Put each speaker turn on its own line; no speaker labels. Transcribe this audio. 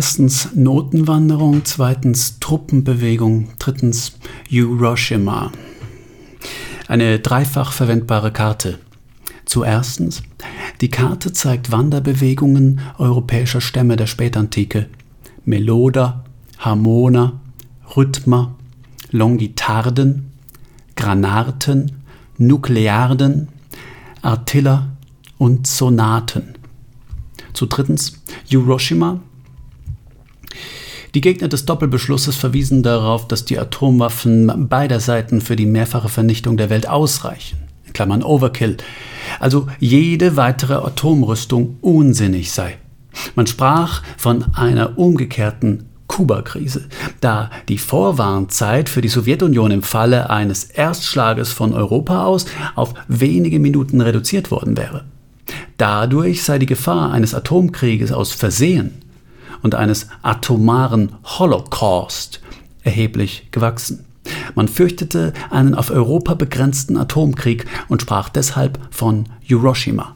Erstens Notenwanderung, zweitens Truppenbewegung, drittens Hiroshima. Eine dreifach verwendbare Karte. Zuerstens, die Karte zeigt Wanderbewegungen europäischer Stämme der Spätantike. Meloda, Harmona, Rhythma, Longitarden, Granarten, Nuklearden, Artilla und Sonaten. Zu drittens Hiroshima. Die Gegner des Doppelbeschlusses verwiesen darauf, dass die Atomwaffen beider Seiten für die mehrfache Vernichtung der Welt ausreichen. Klammern Overkill. Also jede weitere Atomrüstung unsinnig sei. Man sprach von einer umgekehrten Kuba-Krise, da die Vorwarnzeit für die Sowjetunion im Falle eines Erstschlages von Europa aus auf wenige Minuten reduziert worden wäre. Dadurch sei die Gefahr eines Atomkrieges aus Versehen und eines atomaren Holocaust erheblich gewachsen. Man fürchtete einen auf Europa begrenzten Atomkrieg und sprach deshalb von Hiroshima.